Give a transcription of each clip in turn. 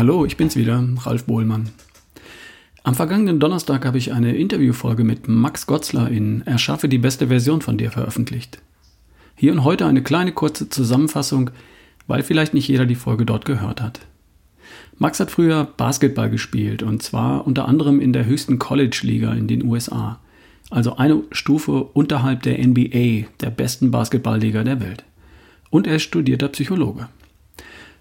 Hallo, ich bin's wieder, Ralf Bohlmann. Am vergangenen Donnerstag habe ich eine Interviewfolge mit Max Gotzler in Erschaffe die beste Version von dir veröffentlicht. Hier und heute eine kleine kurze Zusammenfassung, weil vielleicht nicht jeder die Folge dort gehört hat. Max hat früher Basketball gespielt und zwar unter anderem in der höchsten College-Liga in den USA, also eine Stufe unterhalb der NBA, der besten Basketballliga der Welt. Und er ist studierter Psychologe.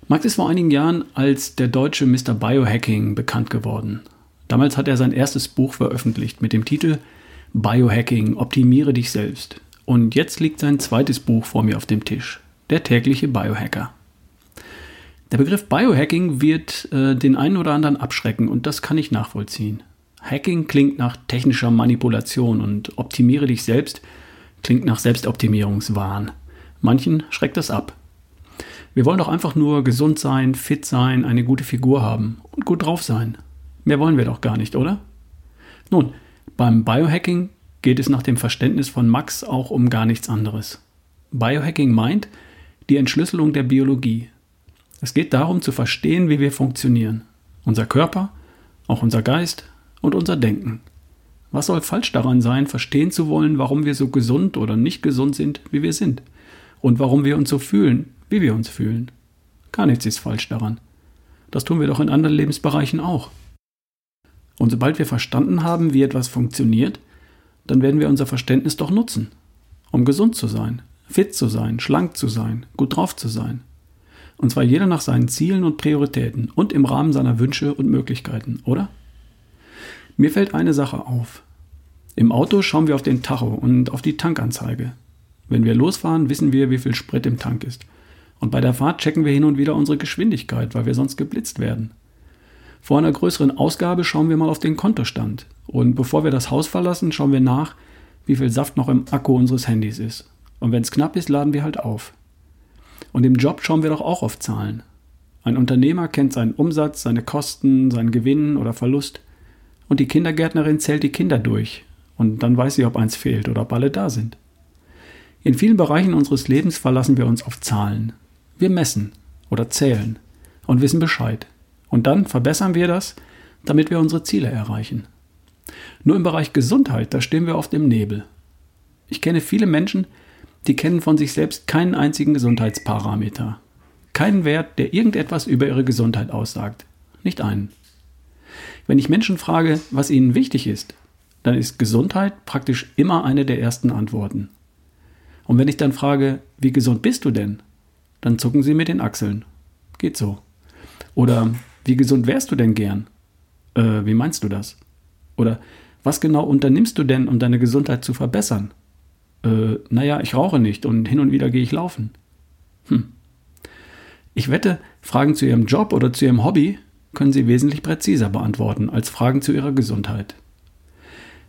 Max ist vor einigen Jahren als der deutsche Mr. Biohacking bekannt geworden. Damals hat er sein erstes Buch veröffentlicht mit dem Titel Biohacking, optimiere dich selbst. Und jetzt liegt sein zweites Buch vor mir auf dem Tisch, Der tägliche Biohacker. Der Begriff Biohacking wird äh, den einen oder anderen abschrecken und das kann ich nachvollziehen. Hacking klingt nach technischer Manipulation und optimiere dich selbst klingt nach Selbstoptimierungswahn. Manchen schreckt das ab. Wir wollen doch einfach nur gesund sein, fit sein, eine gute Figur haben und gut drauf sein. Mehr wollen wir doch gar nicht, oder? Nun, beim Biohacking geht es nach dem Verständnis von Max auch um gar nichts anderes. Biohacking meint die Entschlüsselung der Biologie. Es geht darum zu verstehen, wie wir funktionieren. Unser Körper, auch unser Geist und unser Denken. Was soll falsch daran sein, verstehen zu wollen, warum wir so gesund oder nicht gesund sind, wie wir sind? Und warum wir uns so fühlen, wie wir uns fühlen. Gar nichts ist falsch daran. Das tun wir doch in anderen Lebensbereichen auch. Und sobald wir verstanden haben, wie etwas funktioniert, dann werden wir unser Verständnis doch nutzen, um gesund zu sein, fit zu sein, schlank zu sein, gut drauf zu sein. Und zwar jeder nach seinen Zielen und Prioritäten und im Rahmen seiner Wünsche und Möglichkeiten, oder? Mir fällt eine Sache auf. Im Auto schauen wir auf den Tacho und auf die Tankanzeige. Wenn wir losfahren, wissen wir, wie viel Sprit im Tank ist. Und bei der Fahrt checken wir hin und wieder unsere Geschwindigkeit, weil wir sonst geblitzt werden. Vor einer größeren Ausgabe schauen wir mal auf den Kontostand. Und bevor wir das Haus verlassen, schauen wir nach, wie viel Saft noch im Akku unseres Handys ist. Und wenn es knapp ist, laden wir halt auf. Und im Job schauen wir doch auch auf Zahlen. Ein Unternehmer kennt seinen Umsatz, seine Kosten, seinen Gewinn oder Verlust. Und die Kindergärtnerin zählt die Kinder durch. Und dann weiß sie, ob eins fehlt oder ob alle da sind. In vielen Bereichen unseres Lebens verlassen wir uns auf Zahlen. Wir messen oder zählen und wissen Bescheid. Und dann verbessern wir das, damit wir unsere Ziele erreichen. Nur im Bereich Gesundheit, da stehen wir oft im Nebel. Ich kenne viele Menschen, die kennen von sich selbst keinen einzigen Gesundheitsparameter. Keinen Wert, der irgendetwas über ihre Gesundheit aussagt. Nicht einen. Wenn ich Menschen frage, was ihnen wichtig ist, dann ist Gesundheit praktisch immer eine der ersten Antworten. Und wenn ich dann frage, wie gesund bist du denn? Dann zucken sie mit den Achseln. Geht so. Oder wie gesund wärst du denn gern? Äh, wie meinst du das? Oder was genau unternimmst du denn, um deine Gesundheit zu verbessern? Äh, naja, ich rauche nicht und hin und wieder gehe ich laufen. Hm. Ich wette, Fragen zu ihrem Job oder zu ihrem Hobby können sie wesentlich präziser beantworten als Fragen zu ihrer Gesundheit.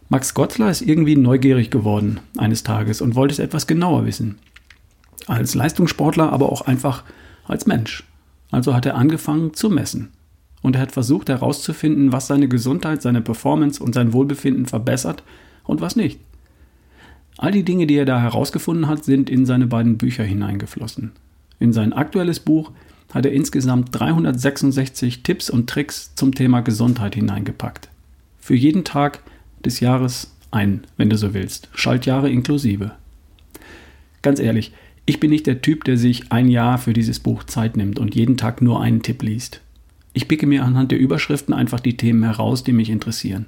Max Gotzler ist irgendwie neugierig geworden eines Tages und wollte es etwas genauer wissen als Leistungssportler, aber auch einfach als Mensch. Also hat er angefangen zu messen. Und er hat versucht herauszufinden, was seine Gesundheit, seine Performance und sein Wohlbefinden verbessert und was nicht. All die Dinge, die er da herausgefunden hat, sind in seine beiden Bücher hineingeflossen. In sein aktuelles Buch hat er insgesamt 366 Tipps und Tricks zum Thema Gesundheit hineingepackt. Für jeden Tag des Jahres ein, wenn du so willst, Schaltjahre inklusive. Ganz ehrlich, ich bin nicht der Typ, der sich ein Jahr für dieses Buch Zeit nimmt und jeden Tag nur einen Tipp liest. Ich picke mir anhand der Überschriften einfach die Themen heraus, die mich interessieren.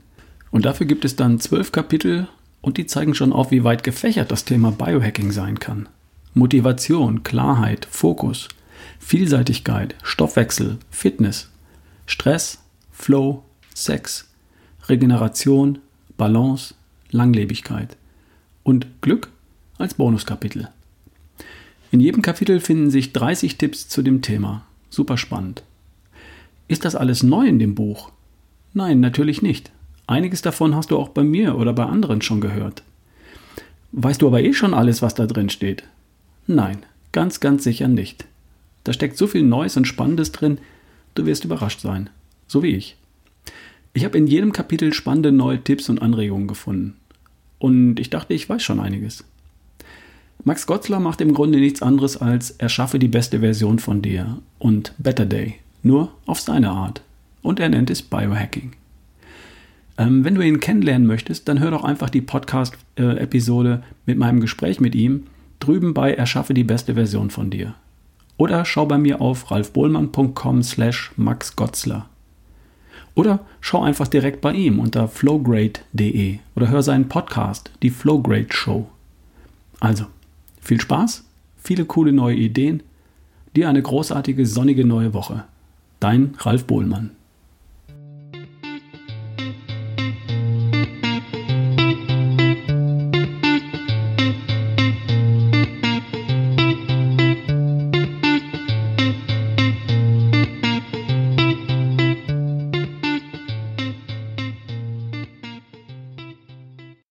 Und dafür gibt es dann zwölf Kapitel und die zeigen schon auf, wie weit gefächert das Thema Biohacking sein kann. Motivation, Klarheit, Fokus, Vielseitigkeit, Stoffwechsel, Fitness, Stress, Flow, Sex, Regeneration, Balance, Langlebigkeit und Glück als Bonuskapitel. In jedem Kapitel finden sich 30 Tipps zu dem Thema. Super spannend. Ist das alles neu in dem Buch? Nein, natürlich nicht. Einiges davon hast du auch bei mir oder bei anderen schon gehört. Weißt du aber eh schon alles, was da drin steht? Nein, ganz, ganz sicher nicht. Da steckt so viel Neues und Spannendes drin, du wirst überrascht sein. So wie ich. Ich habe in jedem Kapitel spannende neue Tipps und Anregungen gefunden. Und ich dachte, ich weiß schon einiges. Max Gotzler macht im Grunde nichts anderes als erschaffe die beste Version von dir und Better Day, nur auf seine Art. Und er nennt es Biohacking. Ähm, wenn du ihn kennenlernen möchtest, dann hör doch einfach die Podcast-Episode mit meinem Gespräch mit ihm drüben bei Erschaffe die beste Version von dir. Oder schau bei mir auf ralfbohlmann.com slash maxgotzler. Oder schau einfach direkt bei ihm unter flowgrade.de oder hör seinen Podcast, die Flowgrade Show. Also, viel Spaß, viele coole neue Ideen, dir eine großartige sonnige neue Woche. Dein Ralf Bohlmann.